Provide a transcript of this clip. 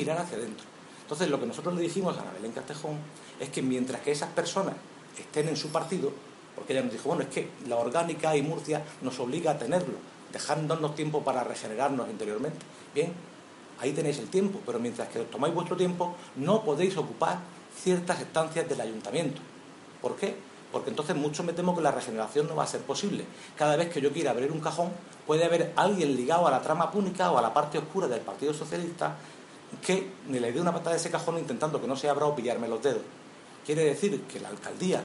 mirar hacia adentro. Entonces, lo que nosotros le dijimos a la Belén Castejón es que mientras que esas personas estén en su partido, porque ella nos dijo, bueno, es que la orgánica y Murcia nos obliga a tenerlo, dejándonos tiempo para regenerarnos interiormente. Bien, ahí tenéis el tiempo, pero mientras que tomáis vuestro tiempo, no podéis ocupar ciertas estancias del ayuntamiento. ¿Por qué? Porque entonces mucho me temo que la regeneración no va a ser posible. Cada vez que yo quiera abrir un cajón, puede haber alguien ligado a la trama púnica o a la parte oscura del Partido Socialista que me le dé una patada de ese cajón intentando que no se abra o pillarme los dedos. Quiere decir que la alcaldía